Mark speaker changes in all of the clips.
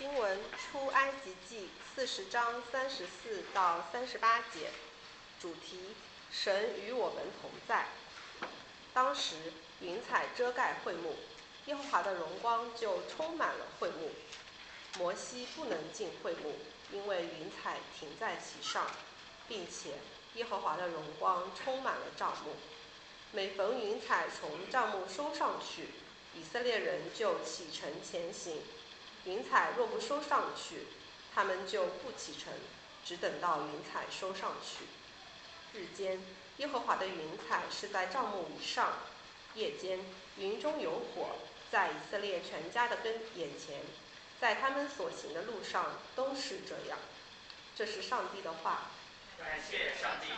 Speaker 1: 经文出埃及记四十章三十四到三十八节，主题：神与我们同在。当时云彩遮盖会幕，耶和华的荣光就充满了会幕。摩西不能进会幕，因为云彩停在其上，并且耶和华的荣光充满了帐幕。每逢云彩从帐幕收上去，以色列人就启程前行。云彩若不收上去，他们就不启程，只等到云彩收上去。日间，耶和华的云彩是在帐幕以上；夜间，云中有火，在以色列全家的跟眼前，在他们所行的路上都是这样。这是上帝的话。
Speaker 2: 感谢上帝。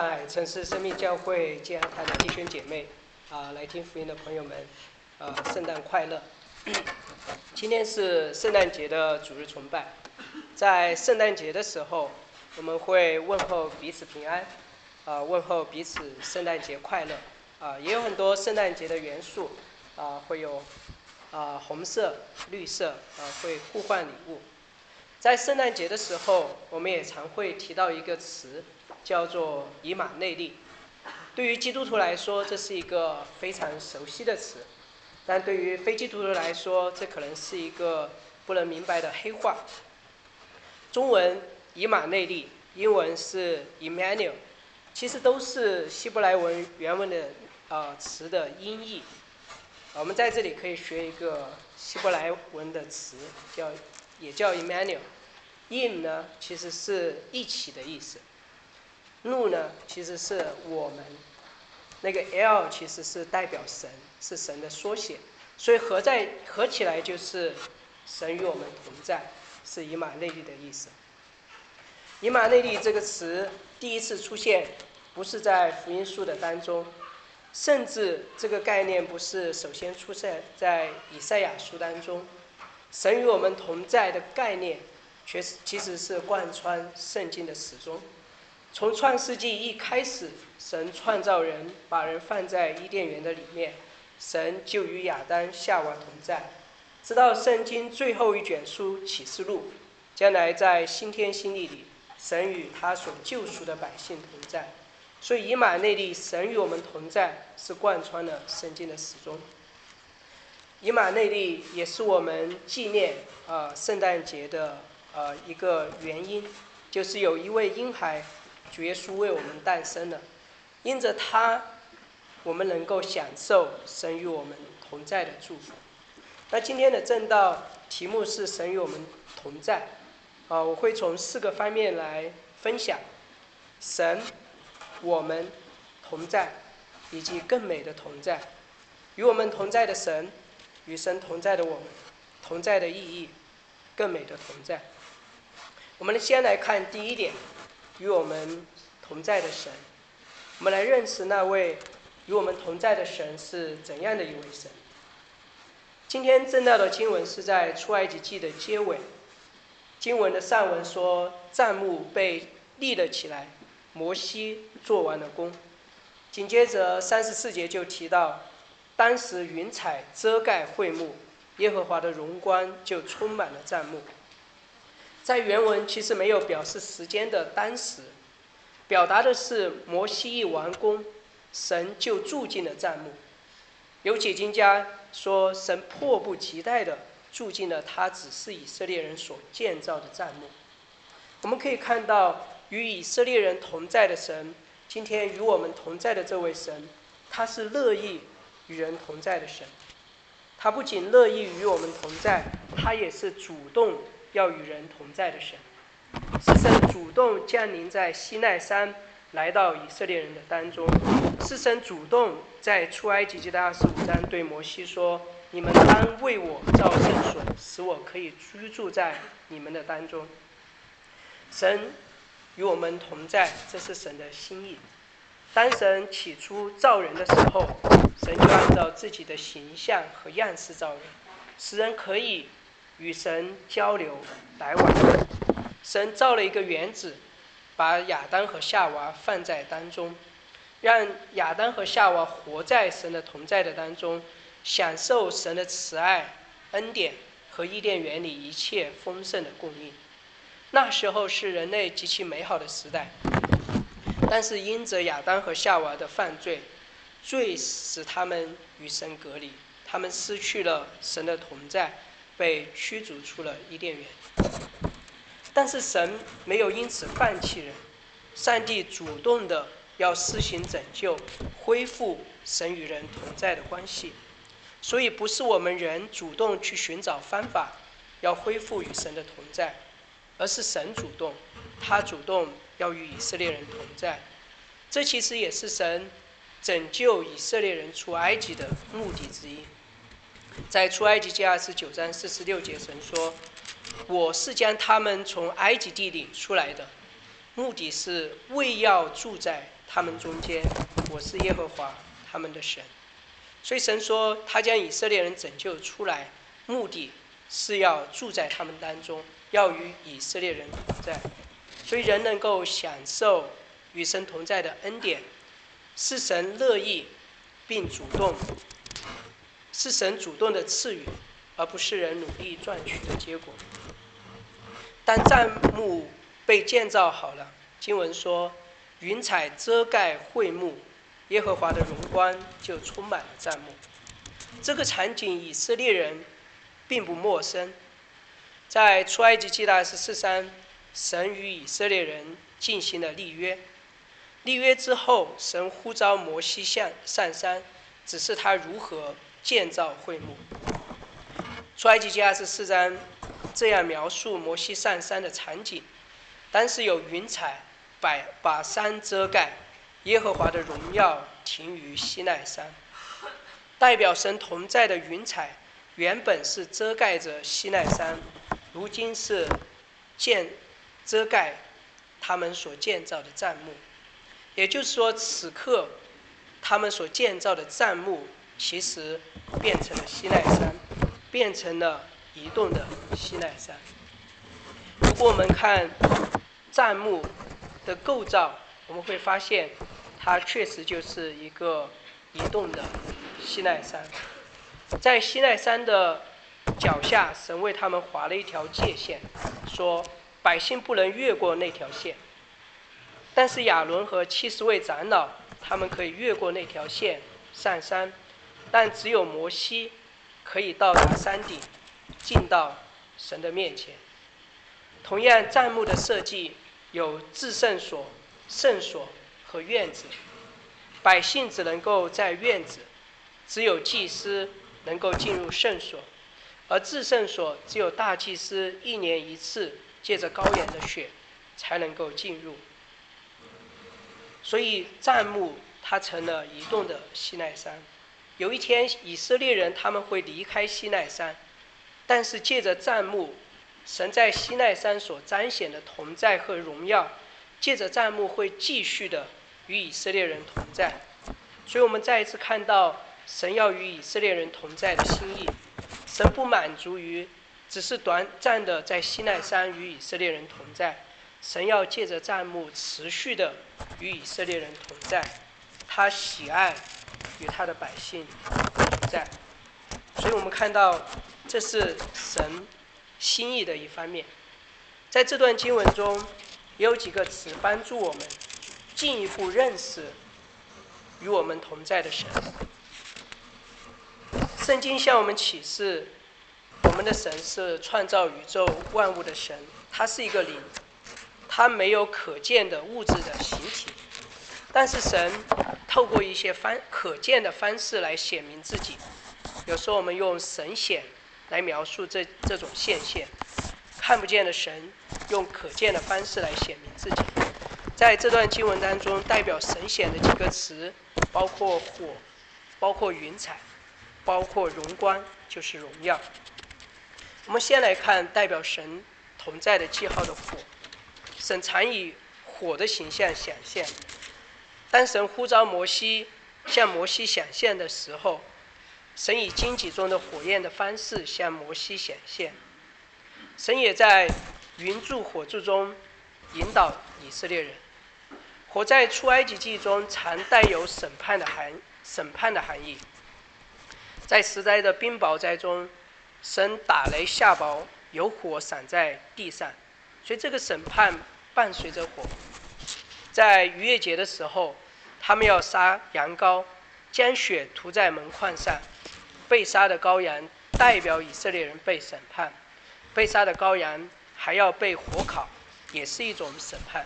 Speaker 3: 上海城市生命教会建安堂的弟兄姐妹，啊，来听福音的朋友们，啊，圣诞快乐！今天是圣诞节的主日崇拜，在圣诞节的时候，我们会问候彼此平安，啊，问候彼此圣诞节快乐，啊，也有很多圣诞节的元素，啊，会有啊红色、绿色，啊，会互换礼物。在圣诞节的时候，我们也常会提到一个词。叫做以马内利，对于基督徒来说，这是一个非常熟悉的词，但对于非基督徒来说，这可能是一个不能明白的黑话。中文以马内利，英文是 Emmanuel，其实都是希伯来文原文的呃词的音译。我们在这里可以学一个希伯来文的词，叫也叫 Emmanuel。in 呢，其实是一起的意思。怒呢，其实是我们那个 L 其实是代表神，是神的缩写，所以合在合起来就是神与我们同在，是以马内利的意思。以马内利这个词第一次出现，不是在福音书的当中，甚至这个概念不是首先出现在以赛亚书当中，神与我们同在的概念，确实其实是贯穿圣经的始终。从创世纪一开始，神创造人，把人放在伊甸园的里面，神就与亚当、夏娃同在。直到圣经最后一卷书启示录，将来在新天新地里，神与他所救赎的百姓同在。所以以马内利，神与我们同在，是贯穿了圣经的始终。以马内利也是我们纪念啊圣诞节的呃一个原因，就是有一位婴孩。主耶稣为我们诞生了，因着他，我们能够享受神与我们同在的祝福。那今天的正道题目是“神与我们同在”，啊，我会从四个方面来分享：神、我们同在，以及更美的同在。与我们同在的神，与神同在的我们，同在的意义，更美的同在。我们先来看第一点。与我们同在的神，我们来认识那位与我们同在的神是怎样的一位神。今天正道的经文是在出埃及记的结尾，经文的上文说帐幕被立了起来，摩西做完了工。紧接着三十四节就提到，当时云彩遮盖会幕，耶和华的荣光就充满了帐幕。在原文其实没有表示时间的当时，表达的是摩西一完工，神就住进了帐幕。有解经家说，神迫不及待地住进了他只是以色列人所建造的帐幕。我们可以看到，与以色列人同在的神，今天与我们同在的这位神，他是乐意与人同在的神。他不仅乐意与我们同在，他也是主动。要与人同在的神，是神主动降临在西奈山，来到以色列人的当中。是神主动在出埃及记的二十五章对摩西说：“你们当为我造圣所，使我可以居住在你们的当中。”神与我们同在，这是神的心意。当神起初造人的时候，神就按照自己的形象和样式造人，使人可以。与神交流来往。神造了一个园子，把亚当和夏娃放在当中，让亚当和夏娃活在神的同在的当中，享受神的慈爱、恩典和伊甸园里一切丰盛的供应。那时候是人类极其美好的时代，但是因着亚当和夏娃的犯罪，罪使他们与神隔离，他们失去了神的同在，被驱逐出了伊甸园。但是神没有因此放弃人，上帝主动的要施行拯救，恢复神与人同在的关系，所以不是我们人主动去寻找方法，要恢复与神的同在，而是神主动，他主动要与以色列人同在，这其实也是神拯救以色列人出埃及的目的之一。在出埃及记二十九章四十六节，神说。我是将他们从埃及地里出来的，目的是为要住在他们中间。我是耶和华他们的神，所以神说他将以色列人拯救出来，目的是要住在他们当中，要与以色列人同在。所以人能够享受与神同在的恩典，是神乐意并主动，是神主动的赐予，而不是人努力赚取的结果。当帐幕被建造好了，经文说，云彩遮盖会幕，耶和华的荣光就充满了帐幕。这个场景以色列人并不陌生。在出埃及记大十四章，神与以色列人进行了立约。立约之后，神呼召摩西向上山，指示他如何建造会幕。出埃及记二十四章。这样描述摩西上山的场景：当时有云彩把把山遮盖，耶和华的荣耀停于西奈山。代表神同在的云彩原本是遮盖着西奈山，如今是建遮盖他们所建造的帐幕。也就是说，此刻他们所建造的帐幕其实变成了西奈山，变成了。移动的西奈山。如果我们看帐幕的构造，我们会发现，它确实就是一个移动的西奈山。在西奈山的脚下，神为他们划了一条界限，说百姓不能越过那条线。但是亚伦和七十位长老，他们可以越过那条线上山，但只有摩西可以到达山顶。进到神的面前。同样，帐幕的设计有至圣所、圣所和院子，百姓只能够在院子，只有祭司能够进入圣所，而至圣所只有大祭司一年一次借着羔羊的血才能够进入。所以，帐幕它成了移动的西奈山。有一天，以色列人他们会离开西奈山。但是借着战幕，神在西奈山所彰显的同在和荣耀，借着战幕会继续的与以色列人同在。所以我们再一次看到神要与以色列人同在的心意。神不满足于只是短暂的在西奈山与以色列人同在，神要借着战幕持续的与以色列人同在。他喜爱与他的百姓同在。所以我们看到。这是神心意的一方面，在这段经文中，也有几个词帮助我们进一步认识与我们同在的神。圣经向我们启示，我们的神是创造宇宙万物的神，他是一个灵，他没有可见的物质的形体，但是神透过一些方可见的方式来显明自己。有时候我们用神显。来描述这这种现象，看不见的神用可见的方式来显明自己。在这段经文当中，代表神显的几个词，包括火，包括云彩，包括荣光，就是荣耀。我们先来看代表神同在的记号的火，神常以火的形象显现。当神呼召摩西向摩西显现的时候。神以荆棘中的火焰的方式向摩西显现，神也在云柱火柱中引导以色列人。火在出埃及记中常带有审判的含审判的含义。在十灾的冰雹灾中，神打雷下雹，有火散在地上，所以这个审判伴随着火。在逾越节的时候，他们要杀羊羔，将血涂在门框上。被杀的羔羊代表以色列人被审判，被杀的羔羊还要被火烤，也是一种审判。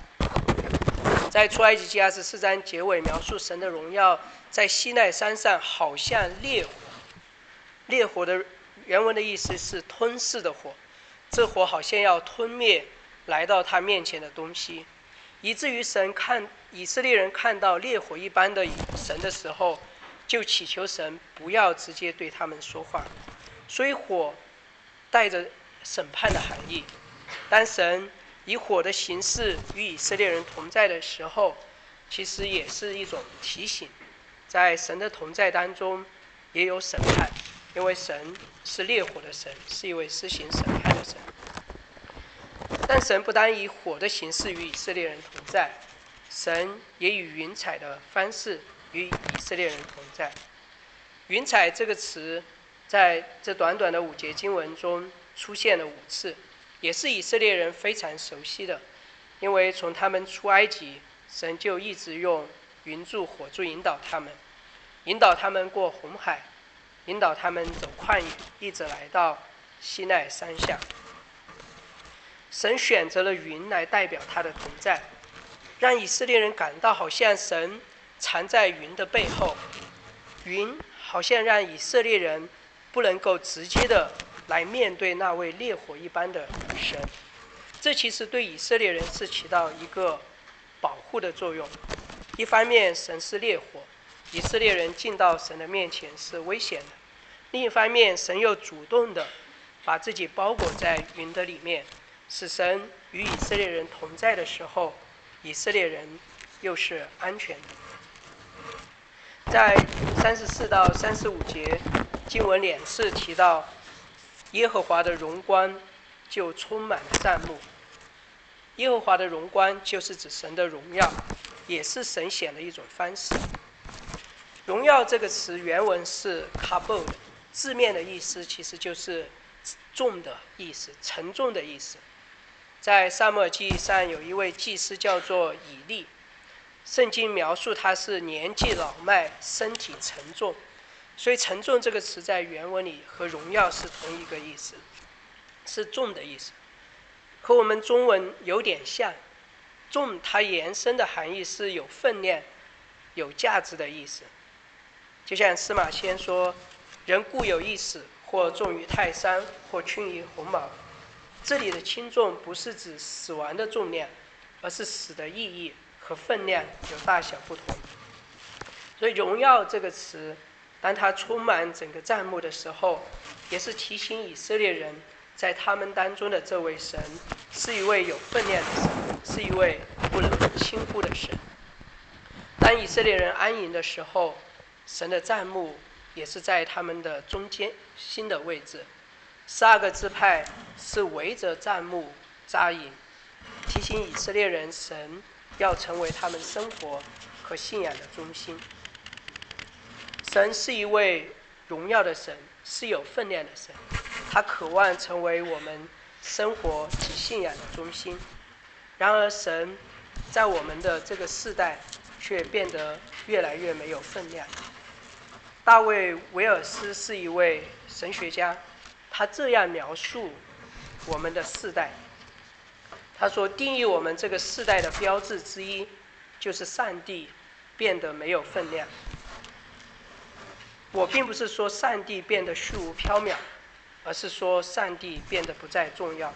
Speaker 3: 在出埃及记二十四章结尾描述神的荣耀，在西奈山上好像烈火。烈火的原文的意思是吞噬的火，这火好像要吞灭来到他面前的东西，以至于神看以色列人看到烈火一般的神的时候，就祈求神不要直接对他们说话。所以火带着审判的含义，当神以火的形式与以色列人同在的时候，其实也是一种提醒，在神的同在当中也有审判。因为神是烈火的神，是一位施行审判的神。但神不单以火的形式与以色列人同在，神也以云彩的方式与以色列人同在。云彩这个词，在这短短的五节经文中出现了五次，也是以色列人非常熟悉的。因为从他们出埃及，神就一直用云柱火柱引导他们，引导他们过红海。引导他们走旷野，一直来到西奈山下。神选择了云来代表他的同在，让以色列人感到好像神藏在云的背后。云好像让以色列人不能够直接的来面对那位烈火一般的神。这其实对以色列人是起到一个保护的作用。一方面，神是烈火。以色列人进到神的面前是危险的，另一方面，神又主动的把自己包裹在云的里面，使神与以色列人同在的时候，以色列人又是安全的。在三十四到三十五节经文两次提到耶和华的荣光，就充满了帐幕。耶和华的荣光就是指神的荣耀，也是神显的一种方式。荣耀这个词原文是 kabod，字面的意思其实就是重的意思，沉重的意思。在沙漠记上有一位祭司叫做以利，圣经描述他是年纪老迈，身体沉重，所以沉重这个词在原文里和荣耀是同一个意思，是重的意思，和我们中文有点像。重它延伸的含义是有分量、有价值的意思。就像司马迁说：“人固有一死，或重于泰山，或轻于鸿毛。”这里的轻重不是指死亡的重量，而是死的意义和分量有大小不同。所以“荣耀”这个词，当它充满整个帐幕的时候，也是提醒以色列人，在他们当中的这位神是一位有分量的神，是一位不能轻忽的神。当以色列人安营的时候。神的帐幕也是在他们的中间心的位置，十二个支派是围着帐幕扎营，提醒以色列人，神要成为他们生活和信仰的中心。神是一位荣耀的神，是有分量的神，他渴望成为我们生活及信仰的中心。然而，神在我们的这个世代却变得越来越没有分量。大卫·维尔斯是一位神学家，他这样描述我们的世代。他说：“定义我们这个世代的标志之一，就是上帝变得没有分量。”我并不是说上帝变得虚无缥缈，而是说上帝变得不再重要。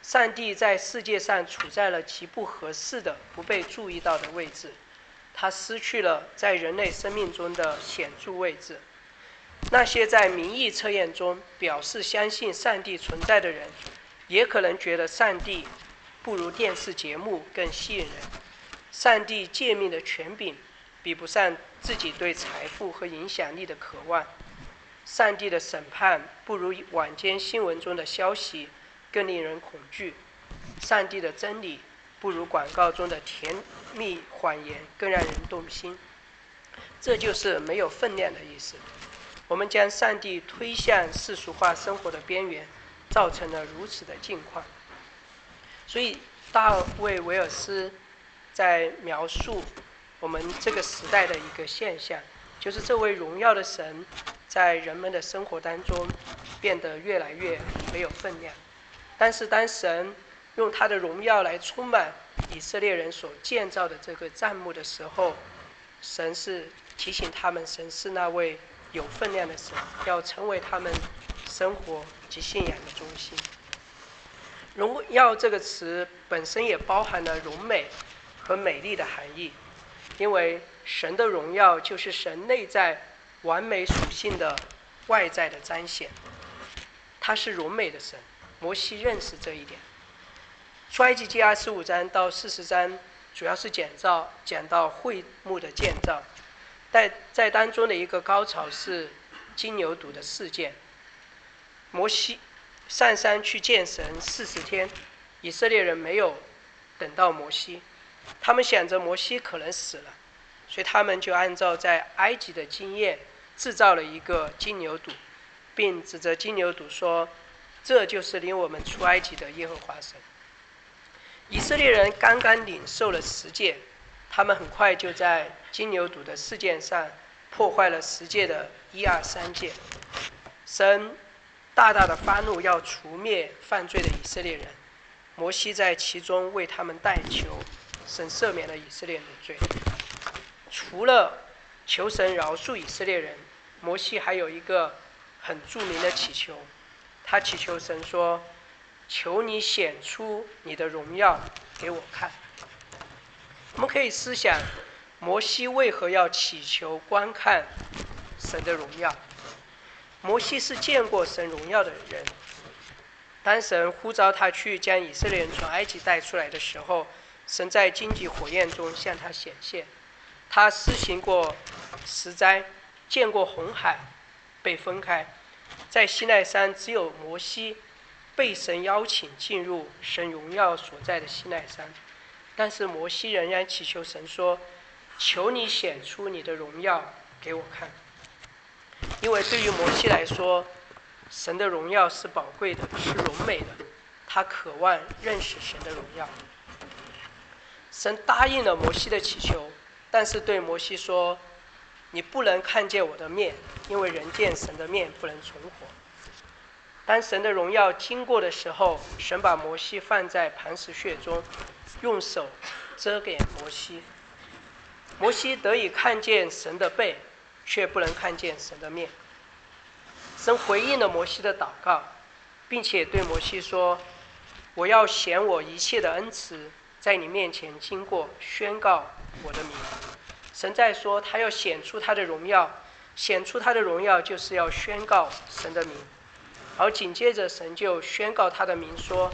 Speaker 3: 上帝在世界上处在了极不合适的、不被注意到的位置。他失去了在人类生命中的显著位置。那些在民意测验中表示相信上帝存在的人，也可能觉得上帝不如电视节目更吸引人。上帝诫命的权柄比不上自己对财富和影响力的渴望。上帝的审判不如晚间新闻中的消息更令人恐惧。上帝的真理不如广告中的甜蜜谎言更让人动心。这就是没有分量的意思。我们将上帝推向世俗化生活的边缘，造成了如此的境况。所以，大卫·维尔斯在描述我们这个时代的一个现象，就是这位荣耀的神在人们的生活当中变得越来越没有分量。但是，当神用他的荣耀来充满以色列人所建造的这个帐幕的时候，神是提醒他们，神是那位有分量的神，要成为他们生活及信仰的中心。荣耀这个词本身也包含了荣美和美丽的含义，因为神的荣耀就是神内在完美属性的外在的彰显。他是荣美的神，摩西认识这一点。出埃及记二十五章到四十章主要是讲造讲到会幕的建造，在在当中的一个高潮是金牛犊的事件。摩西。上山去见神四十天，以色列人没有等到摩西，他们想着摩西可能死了，所以他们就按照在埃及的经验制造了一个金牛犊，并指着金牛犊说：“这就是领我们出埃及的耶和华神。”以色列人刚刚领受了十诫，他们很快就在金牛犊的事件上破坏了十诫的一二三诫，神。大大的发怒，要除灭犯罪的以色列人。摩西在其中为他们代求，神赦免了以色列人的罪。除了求神饶恕以色列人，摩西还有一个很著名的祈求，他祈求神说：“求你显出你的荣耀给我看。”我们可以思想，摩西为何要祈求观看神的荣耀？摩西是见过神荣耀的人。当神呼召他去将以色列人从埃及带出来的时候，神在荆棘火焰中向他显现。他施行过十灾，见过红海被分开。在西奈山，只有摩西被神邀请进入神荣耀所在的西奈山。但是摩西仍然祈求神说：“求你显出你的荣耀给我看。”因为对于摩西来说，神的荣耀是宝贵的，是荣美的，他渴望认识神的荣耀。神答应了摩西的祈求，但是对摩西说：“你不能看见我的面，因为人见神的面不能存活。”当神的荣耀经过的时候，神把摩西放在磐石穴中，用手遮盖摩西，摩西得以看见神的背。却不能看见神的面。神回应了摩西的祷告，并且对摩西说：“我要显我一切的恩慈在你面前经过，宣告我的名。”神在说，他要显出他的荣耀，显出他的荣耀就是要宣告神的名。而紧接着，神就宣告他的名说：“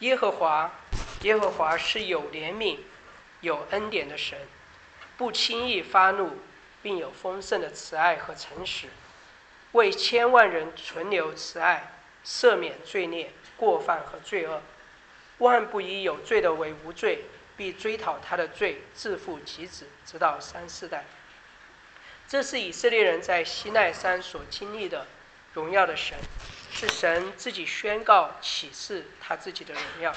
Speaker 3: 耶和华，耶和华是有怜悯、有恩典的神，不轻易发怒。”并有丰盛的慈爱和诚实，为千万人存留慈爱，赦免罪孽、过犯和罪恶，万不以有罪的为无罪，必追讨他的罪，自负及子，直到三四代。这是以色列人在西奈山所经历的荣耀的神，是神自己宣告启示他自己的荣耀。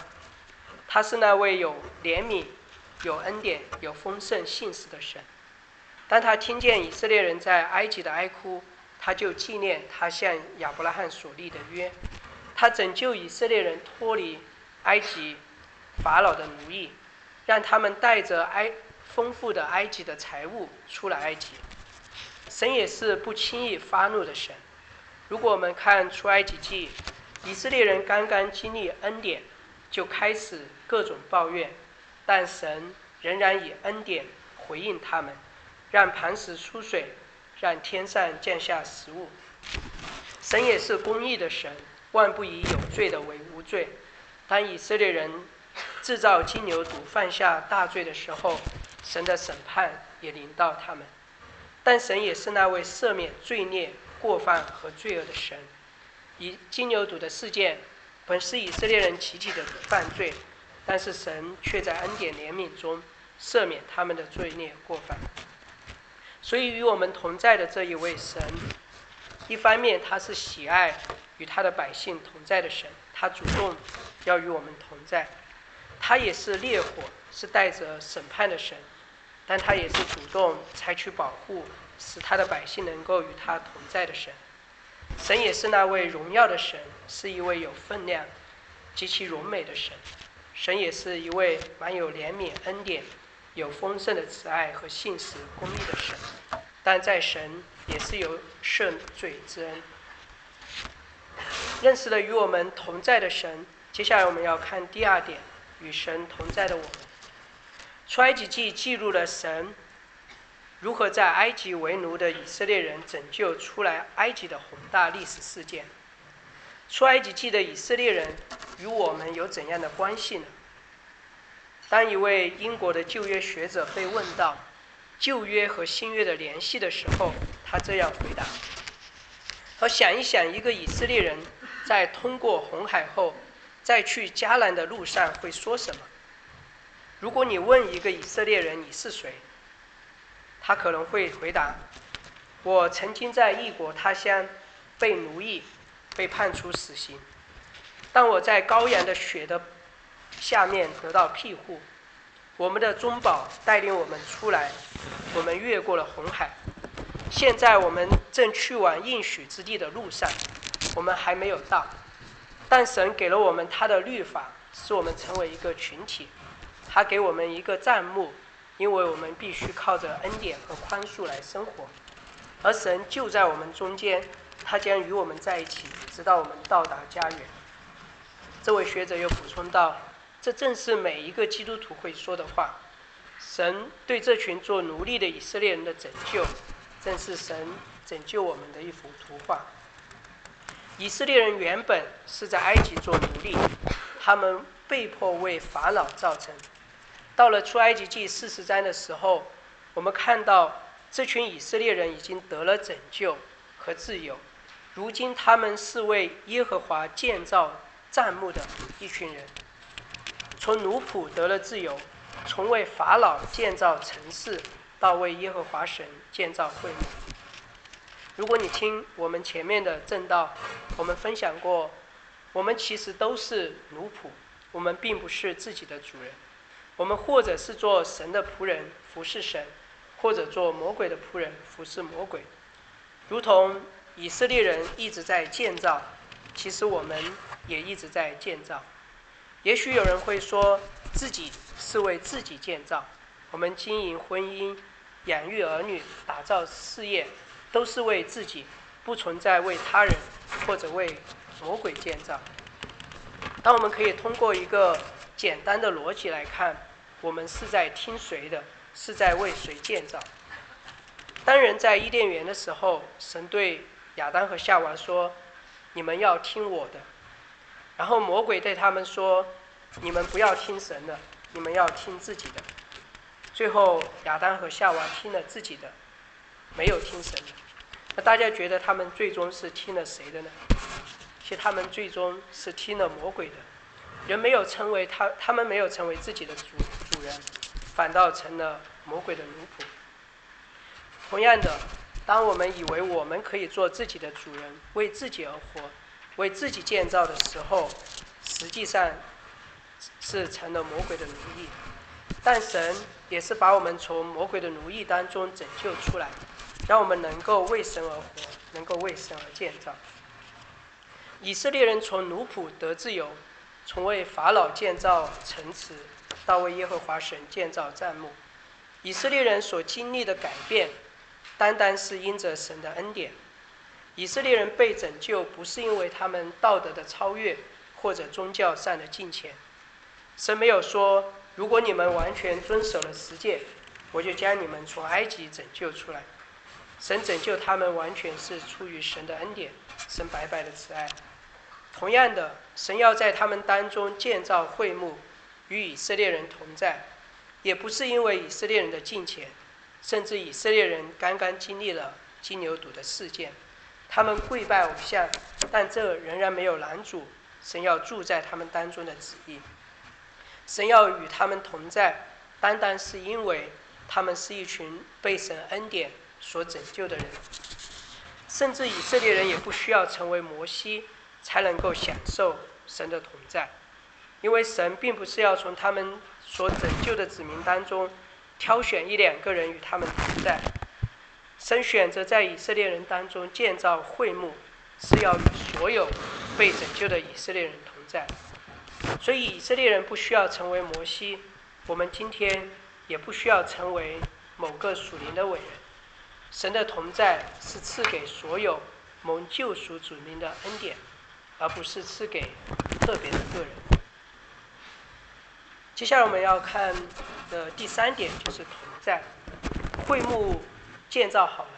Speaker 3: 他是那位有怜悯、有恩典、有丰盛信实的神。当他听见以色列人在埃及的哀哭，他就纪念他向亚伯拉罕所立的约。他拯救以色列人脱离埃及法老的奴役，让他们带着埃丰富的埃及的财物出了埃及。神也是不轻易发怒的神。如果我们看出埃及记，以色列人刚刚经历恩典，就开始各种抱怨，但神仍然以恩典回应他们。让磐石出水，让天上降下食物。神也是公义的神，万不以有罪的为无罪。当以色列人制造金牛犊犯下大罪的时候，神的审判也临到他们。但神也是那位赦免罪孽、过犯和罪恶的神。以金牛犊的事件，本是以色列人集体的犯罪，但是神却在恩典怜悯中赦免他们的罪孽过犯。所以与我们同在的这一位神，一方面他是喜爱与他的百姓同在的神，他主动要与我们同在；他也是烈火，是带着审判的神，但他也是主动采取保护，使他的百姓能够与他同在的神。神也是那位荣耀的神，是一位有分量、极其荣美的神。神也是一位满有怜悯、恩典。有丰盛的慈爱和信实公义的神，但在神也是有赦罪之恩。认识了与我们同在的神，接下来我们要看第二点：与神同在的我们。出埃及记记录了神如何在埃及为奴的以色列人拯救出来埃及的宏大历史事件。出埃及记的以色列人与我们有怎样的关系呢？当一位英国的旧约学者被问到旧约和新约的联系的时候，他这样回答：“和想一想，一个以色列人在通过红海后，在去迦南的路上会说什么？如果你问一个以色列人你是谁，他可能会回答：我曾经在异国他乡被奴役，被判处死刑，但我在羔羊的血的。”下面得到庇护，我们的中保带领我们出来，我们越过了红海。现在我们正去往应许之地的路上，我们还没有到。但神给了我们他的律法，使我们成为一个群体。他给我们一个帐幕，因为我们必须靠着恩典和宽恕来生活。而神就在我们中间，他将与我们在一起，直到我们到达家园。这位学者又补充道。这正是每一个基督徒会说的话。神对这群做奴隶的以色列人的拯救，正是神拯救我们的一幅图画。以色列人原本是在埃及做奴隶，他们被迫为法老造成。到了出埃及记四十章的时候，我们看到这群以色列人已经得了拯救和自由。如今他们是为耶和华建造帐幕的一群人。从奴仆得了自由，从为法老建造城市，到为耶和华神建造会幕。如果你听我们前面的正道，我们分享过，我们其实都是奴仆，我们并不是自己的主人。我们或者是做神的仆人服侍神，或者做魔鬼的仆人服侍魔鬼。如同以色列人一直在建造，其实我们也一直在建造。也许有人会说，自己是为自己建造，我们经营婚姻、养育儿女、打造事业，都是为自己，不存在为他人或者为魔鬼建造。当我们可以通过一个简单的逻辑来看，我们是在听谁的，是在为谁建造。当人在伊甸园的时候，神对亚当和夏娃说：“你们要听我的。”然后魔鬼对他们说：“你们不要听神的，你们要听自己的。”最后亚当和夏娃听了自己的，没有听神的。那大家觉得他们最终是听了谁的呢？其实他们最终是听了魔鬼的。人没有成为他，他们没有成为自己的主主人，反倒成了魔鬼的奴仆。同样的，当我们以为我们可以做自己的主人，为自己而活。为自己建造的时候，实际上是成了魔鬼的奴役。但神也是把我们从魔鬼的奴役当中拯救出来，让我们能够为神而活，能够为神而建造。以色列人从奴仆得自由，从为法老建造城池，到为耶和华神建造帐幕。以色列人所经历的改变，单单是因着神的恩典。以色列人被拯救，不是因为他们道德的超越或者宗教上的敬虔。神没有说，如果你们完全遵守了十诫，我就将你们从埃及拯救出来。神拯救他们，完全是出于神的恩典，神白白的慈爱。同样的，神要在他们当中建造会幕，与以色列人同在，也不是因为以色列人的敬虔，甚至以色列人刚刚经历了金牛犊的事件。他们跪拜偶像，但这仍然没有拦阻神要住在他们当中的旨意。神要与他们同在，单单是因为他们是一群被神恩典所拯救的人。甚至以色列人也不需要成为摩西，才能够享受神的同在，因为神并不是要从他们所拯救的子民当中挑选一两个人与他们同在。神选择在以色列人当中建造会幕，是要与所有被拯救的以色列人同在。所以以色列人不需要成为摩西，我们今天也不需要成为某个属灵的伟人。神的同在是赐给所有蒙救赎主名的恩典，而不是赐给特别的个人。接下来我们要看的第三点就是同在，会幕建造好了，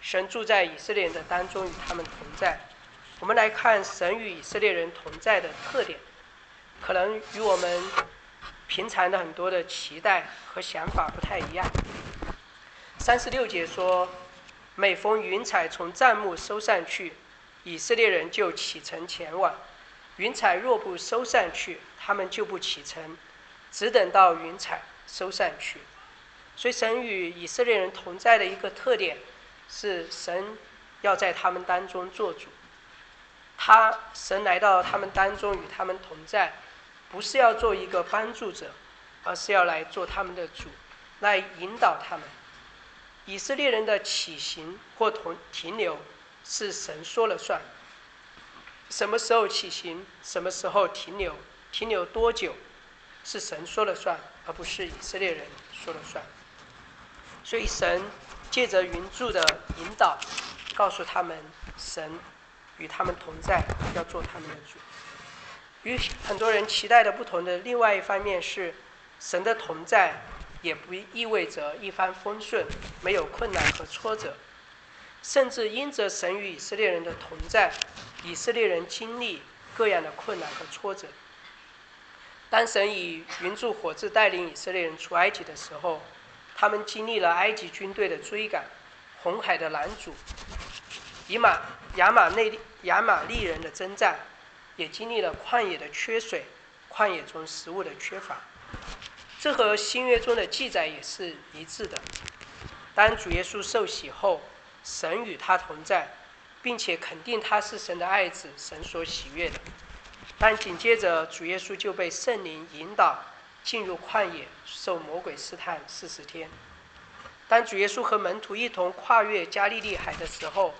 Speaker 3: 神住在以色列人的当中，与他们同在。我们来看神与以色列人同在的特点，可能与我们平常的很多的期待和想法不太一样。三十六节说：“每逢云彩从帐幕收上去，以色列人就启程前往；云彩若不收上去，他们就不启程，只等到云彩收散去。”所以，神与以色列人同在的一个特点是，神要在他们当中做主。他神来到他们当中与他们同在，不是要做一个帮助者，而是要来做他们的主，来引导他们。以色列人的起行或同停留是神说了算。什么时候起行，什么时候停留，停留多久，是神说了算，而不是以色列人说了算。所以神借着云柱的引导，告诉他们神与他们同在，要做他们的主。与很多人期待的不同的另外一方面是，神的同在。也不意味着一帆风顺，没有困难和挫折，甚至因着神与以色列人的同在，以色列人经历各样的困难和挫折。当神以云柱火柱带领以色列人出埃及的时候，他们经历了埃及军队的追赶、红海的拦阻、以马亚马内亚玛利人的征战，也经历了旷野的缺水、旷野中食物的缺乏。这和新约中的记载也是一致的。当主耶稣受洗后，神与他同在，并且肯定他是神的爱子，神所喜悦的。但紧接着，主耶稣就被圣灵引导进入旷野，受魔鬼试探四十天。当主耶稣和门徒一同跨越加利利海的时候，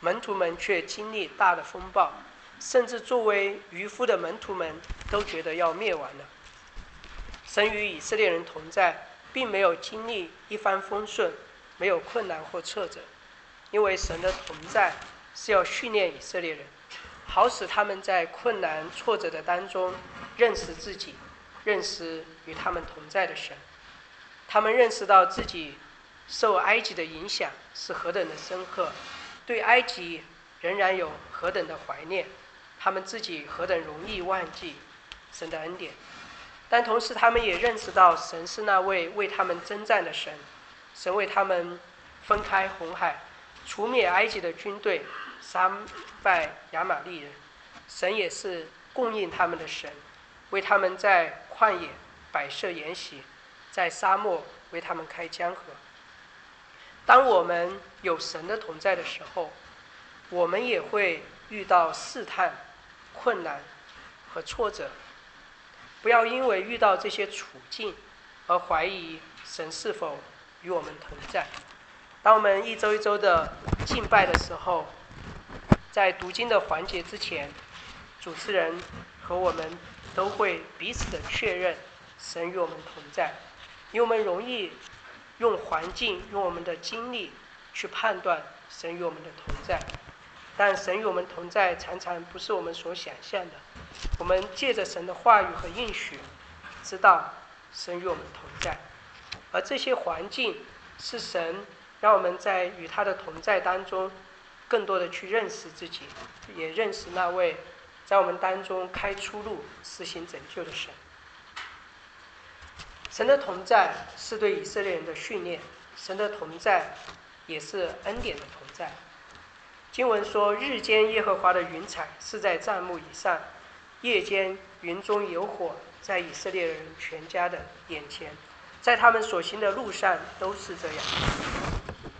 Speaker 3: 门徒们却经历大的风暴，甚至作为渔夫的门徒们都觉得要灭亡了。神与以色列人同在，并没有经历一帆风顺，没有困难或挫折，因为神的同在是要训练以色列人，好使他们在困难挫折的当中认识自己，认识与他们同在的神。他们认识到自己受埃及的影响是何等的深刻，对埃及仍然有何等的怀念，他们自己何等容易忘记神的恩典。但同时，他们也认识到神是那位为他们征战的神，神为他们分开红海，除灭埃及的军队，杀败亚玛利人。神也是供应他们的神，为他们在旷野摆设筵席，在沙漠为他们开江河。当我们有神的同在的时候，我们也会遇到试探、困难和挫折。不要因为遇到这些处境而怀疑神是否与我们同在。当我们一周一周的敬拜的时候，在读经的环节之前，主持人和我们都会彼此的确认神与我们同在，因为我们容易用环境、用我们的经历去判断神与我们的同在，但神与我们同在常常不是我们所想象的。我们借着神的话语和应许，知道神与我们同在，而这些环境是神让我们在与他的同在当中，更多的去认识自己，也认识那位在我们当中开出路、施行拯救的神。神的同在是对以色列人的训练，神的同在也是恩典的同在。经文说：“日间耶和华的云彩是在帐幕以上。”夜间云中有火，在以色列人全家的眼前，在他们所行的路上都是这样。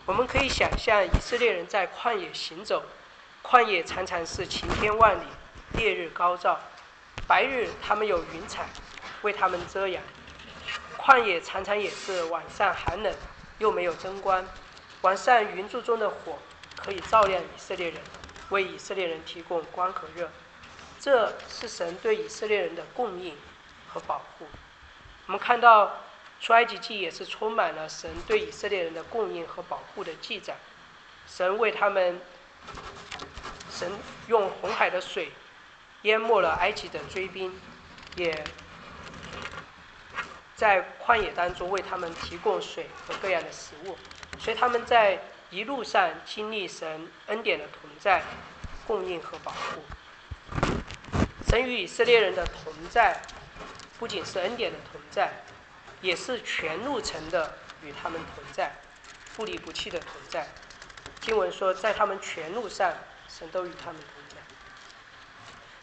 Speaker 3: 我们可以想象以色列人在旷野行走，旷野常常是晴天万里，烈日高照，白日他们有云彩为他们遮阳，旷野常常也是晚上寒冷，又没有灯光，晚上云柱中的火可以照亮以色列人，为以色列人提供光和热。这是神对以色列人的供应和保护。我们看到出埃及记也是充满了神对以色列人的供应和保护的记载。神为他们，神用红海的水淹没了埃及的追兵，也在旷野当中为他们提供水和各样的食物，所以他们在一路上经历神恩典的同在、供应和保护。神与以色列人的同在，不仅是恩典的同在，也是全路程的与他们同在，不离不弃的同在。经文说，在他们全路上，神都与他们同在。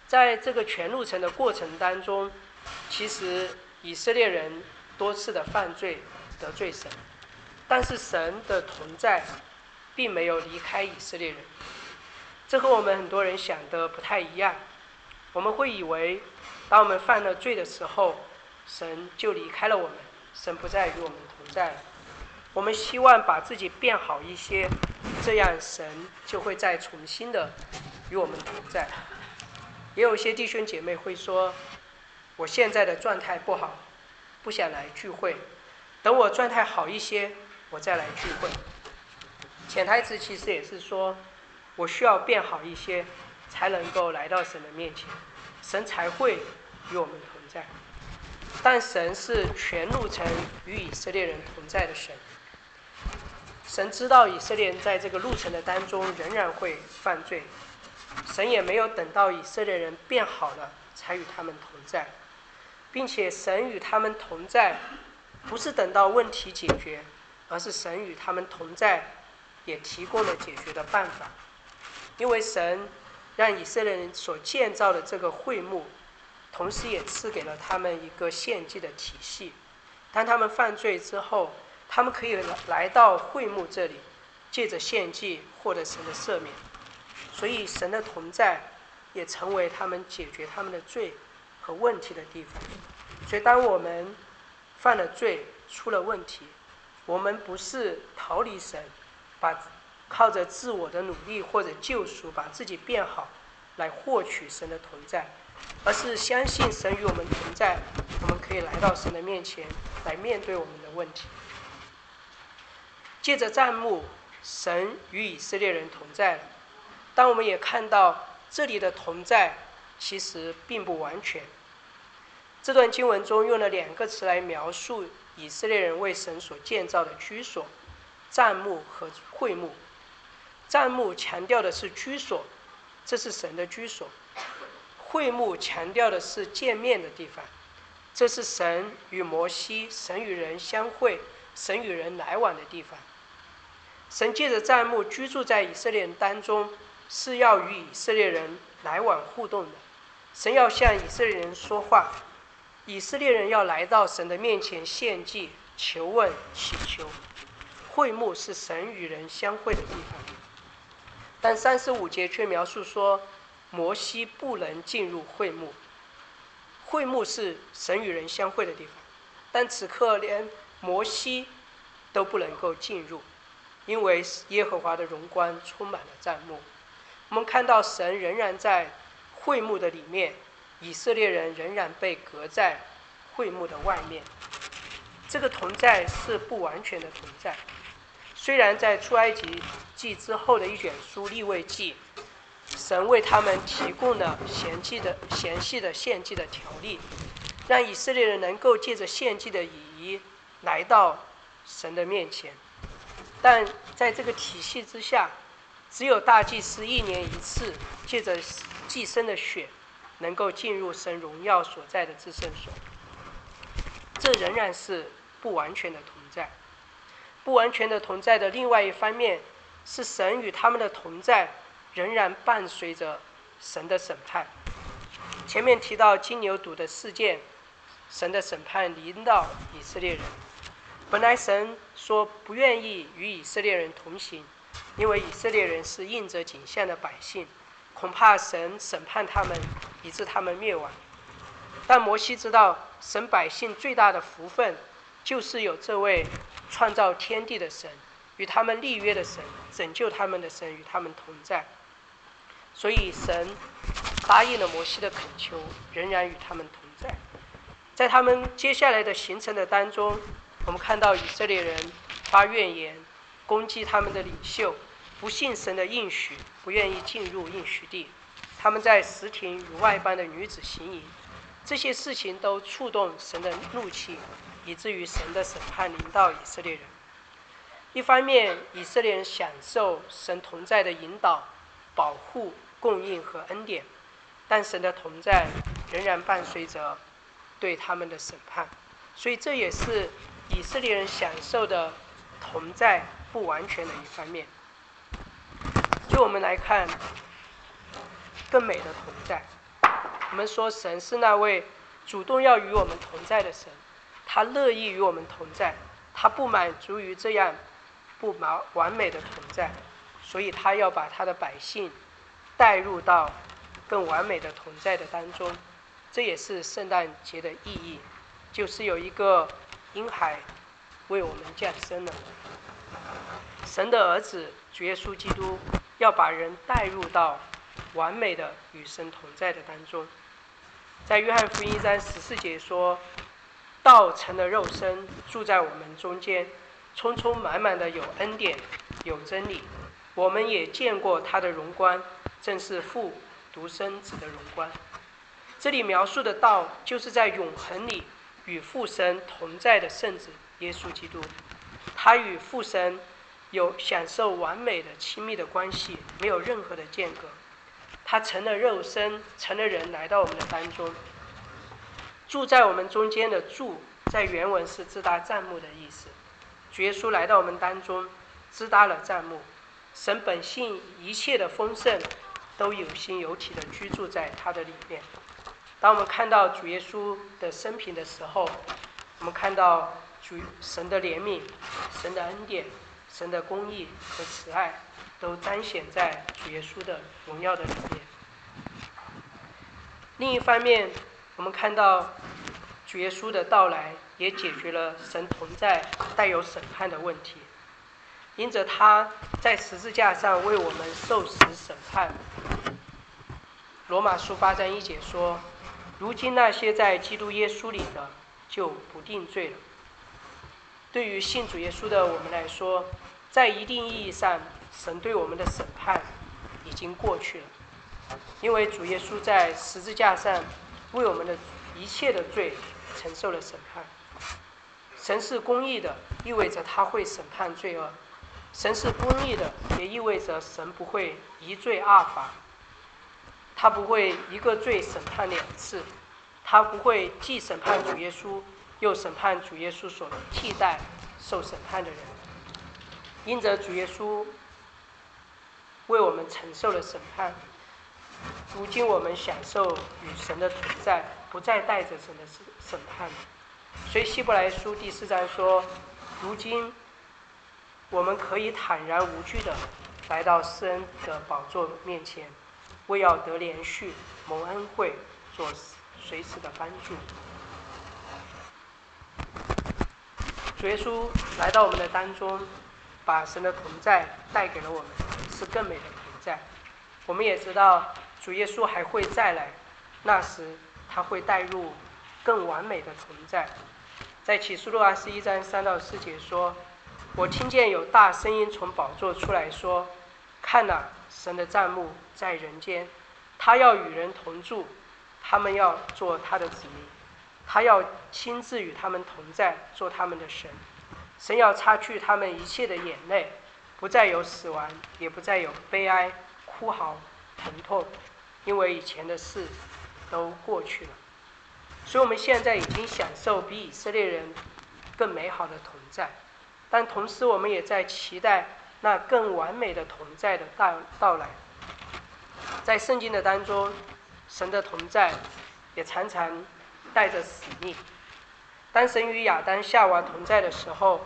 Speaker 3: 在这个全路程的过程当中，其实以色列人多次的犯罪得罪神，但是神的同在并没有离开以色列人。这和我们很多人想的不太一样。我们会以为，当我们犯了罪的时候，神就离开了我们，神不再与我们同在了。我们希望把自己变好一些，这样神就会再重新的与我们同在。也有些弟兄姐妹会说，我现在的状态不好，不想来聚会，等我状态好一些，我再来聚会。潜台词其实也是说，我需要变好一些。才能够来到神的面前，神才会与我们同在。但神是全路程与以色列人同在的神。神知道以色列人在这个路程的当中仍然会犯罪，神也没有等到以色列人变好了才与他们同在，并且神与他们同在，不是等到问题解决，而是神与他们同在，也提供了解决的办法，因为神。让以色列人所建造的这个会幕，同时也赐给了他们一个献祭的体系。当他们犯罪之后，他们可以来来到会幕这里，借着献祭获得神的赦免。所以神的同在也成为他们解决他们的罪和问题的地方。所以当我们犯了罪、出了问题，我们不是逃离神，把。靠着自我的努力或者救赎，把自己变好，来获取神的同在，而是相信神与我们同在，我们可以来到神的面前，来面对我们的问题。借着战幕，神与以色列人同在了，但我们也看到这里的同在其实并不完全。这段经文中用了两个词来描述以色列人为神所建造的居所：战幕和会幕。帐幕强调的是居所，这是神的居所；会幕强调的是见面的地方，这是神与摩西、神与人相会、神与人来往的地方。神借着帐幕居住在以色列人当中，是要与以色列人来往互动的。神要向以色列人说话，以色列人要来到神的面前献祭、求问、祈求。会幕是神与人相会的地方。但三十五节却描述说，摩西不能进入会幕。会幕是神与人相会的地方，但此刻连摩西都不能够进入，因为耶和华的荣光充满了帐幕。我们看到神仍然在会幕的里面，以色列人仍然被隔在会幕的外面。这个同在是不完全的同在。虽然在出埃及记之后的一卷书立位记，神为他们提供了贤祭的详细的献祭的条例，让以色列人能够借着献祭的礼仪来到神的面前，但在这个体系之下，只有大祭司一年一次借着祭牲的血，能够进入神荣耀所在的至圣所，这仍然是不完全的同在。不完全的同在的另外一方面，是神与他们的同在仍然伴随着神的审判。前面提到金牛犊的事件，神的审判临到以色列人。本来神说不愿意与以色列人同行，因为以色列人是应着景象的百姓，恐怕神审判他们，以致他们灭亡。但摩西知道，神百姓最大的福分，就是有这位创造天地的神，与他们立约的神，拯救他们的神与他们同在。所以神答应了摩西的恳求，仍然与他们同在。在他们接下来的行程的当中，我们看到以色列人发怨言，攻击他们的领袖，不信神的应许，不愿意进入应许地。他们在石亭与外邦的女子行淫，这些事情都触动神的怒气，以至于神的审判临到以色列人。一方面，以色列人享受神同在的引导、保护。供应和恩典，但神的同在仍然伴随着对他们的审判，所以这也是以色列人享受的同在不完全的一方面。就我们来看，更美的同在。我们说神是那位主动要与我们同在的神，他乐意与我们同在，他不满足于这样不完完美的同在，所以他要把他的百姓。带入到更完美的同在的当中，这也是圣诞节的意义，就是有一个婴孩为我们降生了。神的儿子主耶稣基督要把人带入到完美的与神同在的当中。在约翰福音一章十四节说：“道成了肉身，住在我们中间，充充满满的有恩典，有真理。我们也见过他的荣光。”正是父独生子的荣光。这里描述的道，就是在永恒里与父神同在的圣子耶稣基督。他与父神有享受完美的亲密的关系，没有任何的间隔。他成了肉身，成了人，来到我们的当中，住在我们中间的住，在原文是自搭帐幕的意思。主耶稣来到我们当中，自搭了帐幕。神本性一切的丰盛。都有心有体的居住在他的里面。当我们看到主耶稣的生平的时候，我们看到主神的怜悯、神的恩典、神的公义和慈爱，都彰显在主耶稣的荣耀的里面。另一方面，我们看到主耶稣的到来，也解决了神同在带有审判的问题。因着他在十字架上为我们受死审判。罗马书八章一节说：“如今那些在基督耶稣里的，就不定罪了。”对于信主耶稣的我们来说，在一定意义上，神对我们的审判已经过去了，因为主耶稣在十字架上为我们的一切的罪承受了审判。神是公义的，意味着他会审判罪恶。神是公义的，也意味着神不会一罪二罚。他不会一个罪审判两次，他不会既审判主耶稣，又审判主耶稣所替代受审判的人。因着主耶稣为我们承受了审判，如今我们享受与神的存在，不再带着神的审审判。所以希伯来书第四章说：如今。我们可以坦然无惧的来到施恩的宝座面前，为要得连续蒙恩惠，做随时的帮助。主耶稣来到我们的当中，把神的同在带给了我们，是更美的同在。我们也知道主耶稣还会再来，那时他会带入更完美的同在。在启示录二十一章三到四节说。我听见有大声音从宝座出来说：“看呐，神的帐幕在人间，他要与人同住，他们要做他的子民，他要亲自与他们同在，做他们的神。神要擦去他们一切的眼泪，不再有死亡，也不再有悲哀、哭嚎、疼痛，因为以前的事都过去了。所以，我们现在已经享受比以色列人更美好的同在。”但同时，我们也在期待那更完美的同在的到到来。在圣经的当中，神的同在也常常带着使命。当神与亚当、夏娃同在的时候，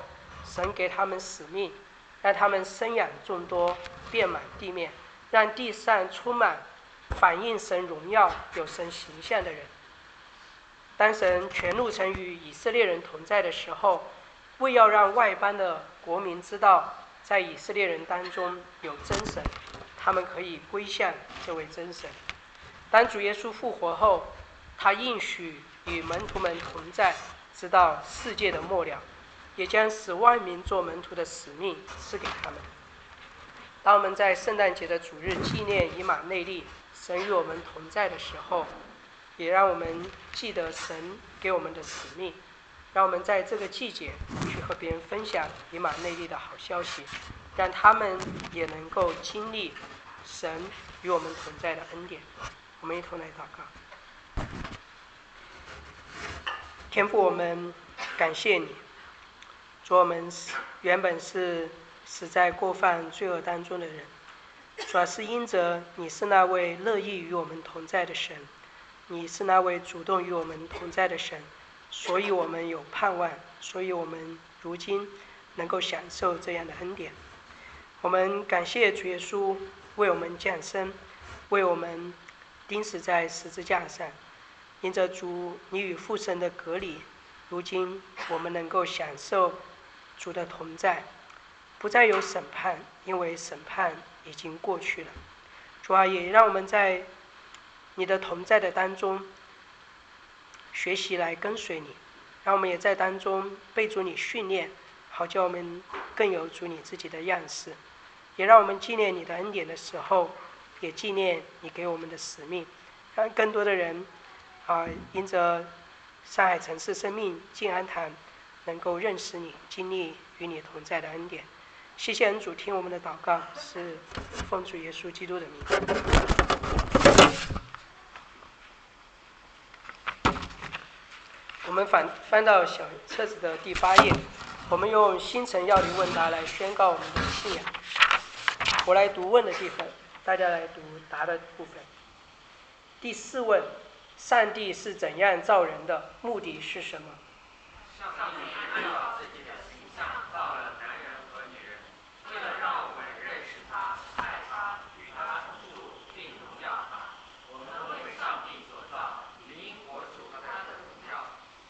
Speaker 3: 神给他们使命，让他们生养众多，遍满地面，让地上充满反映神荣耀、有神形象的人。当神全路程与以色列人同在的时候，为要让外邦的国民知道，在以色列人当中有真神，他们可以归向这位真神。当主耶稣复活后，他应许与门徒们同在，直到世界的末了，也将使万民做门徒的使命赐给他们。当我们在圣诞节的主日纪念以马内利，神与我们同在的时候。也让我们记得神给我们的使命，让我们在这个季节去和别人分享以马内利的好消息，让他们也能够经历神与我们同在的恩典。我们一同来祷告，天父，我们感谢你，主我们原本是死在过犯罪恶当中的人，主要是因着你是那位乐意与我们同在的神。你是那位主动与我们同在的神，所以我们有盼望，所以我们如今能够享受这样的恩典。我们感谢主耶稣为我们降生，为我们钉死在十字架上。因着主你与父神的隔离，如今我们能够享受主的同在，不再有审判，因为审判已经过去了。主啊，也让我们在。你的同在的当中，学习来跟随你，让我们也在当中被主你训练，好叫我们更有主你自己的样式，也让我们纪念你的恩典的时候，也纪念你给我们的使命，让更多的人啊，因着上海城市生命静安堂，能够认识你，经历与你同在的恩典。谢谢恩主听我们的祷告，是奉主耶稣基督的名。我们翻翻到小册子的第八页，我们用星辰要理问答来宣告我们的信仰。我来读问的地方，大家来读答的部分。第四问：上帝是怎样造人的？目的是什么？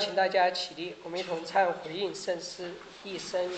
Speaker 3: 请大家起立，我们一同唱回应圣诗《一生